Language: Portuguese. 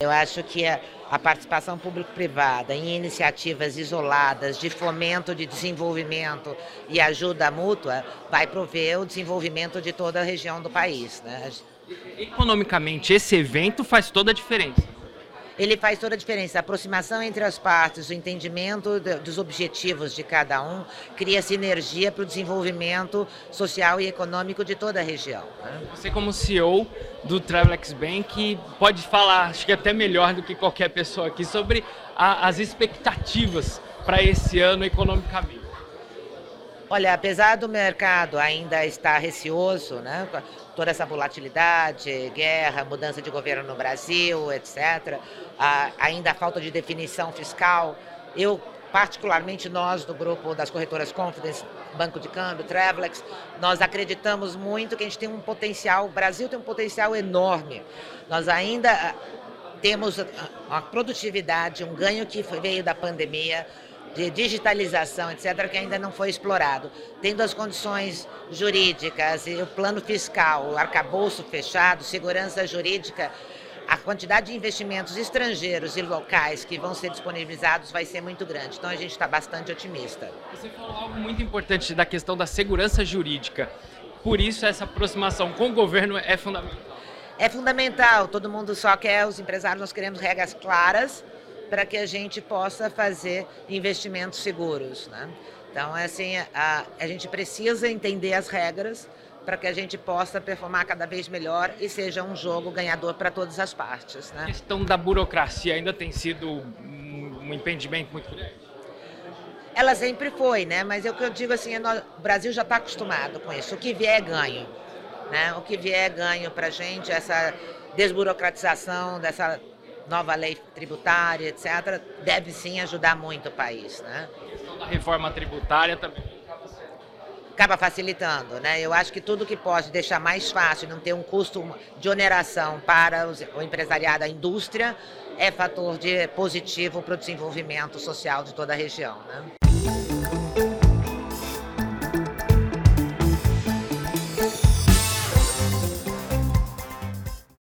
Eu acho que a, a participação público-privada em iniciativas isoladas de fomento de desenvolvimento e ajuda mútua vai prover o desenvolvimento de toda a região do país. Né? Economicamente, esse evento faz toda a diferença ele faz toda a diferença. A aproximação entre as partes, o entendimento dos objetivos de cada um, cria sinergia para o desenvolvimento social e econômico de toda a região. Né? Você, como CEO do Travelex Bank, pode falar, acho que até melhor do que qualquer pessoa aqui, sobre a, as expectativas para esse ano economicamente. Olha, apesar do mercado ainda estar receoso, né, toda essa volatilidade, guerra, mudança de governo no Brasil, etc., a, ainda a falta de definição fiscal, eu particularmente nós do grupo das corretoras Confidence, Banco de Câmbio, Travelex, nós acreditamos muito que a gente tem um potencial, o Brasil tem um potencial enorme. Nós ainda ah, temos uma produtividade, um ganho que veio da pandemia, de digitalização, etc., que ainda não foi explorado. Tendo as condições jurídicas e o plano fiscal, o arcabouço fechado, segurança jurídica, a quantidade de investimentos estrangeiros e locais que vão ser disponibilizados vai ser muito grande. Então a gente está bastante otimista. Você falou algo muito importante da questão da segurança jurídica. Por isso essa aproximação com o governo é fundamental. É fundamental. Todo mundo só quer, os empresários, nós queremos regras claras para que a gente possa fazer investimentos seguros. Né? Então, é assim, a, a gente precisa entender as regras para que a gente possa performar cada vez melhor e seja um jogo ganhador para todas as partes. Né? A questão da burocracia ainda tem sido um impedimento muito grande? Ela sempre foi, né? Mas é o que eu digo assim, é o Brasil já está acostumado com isso. O que vier é ganho. Né? O que vier é ganho para a gente, essa desburocratização dessa nova lei tributária, etc., deve sim ajudar muito o país. Né? A questão da reforma tributária também acaba facilitando, né? Eu acho que tudo que pode deixar mais fácil, não ter um custo de oneração para o empresariado, a indústria, é fator de positivo para o desenvolvimento social de toda a região, né?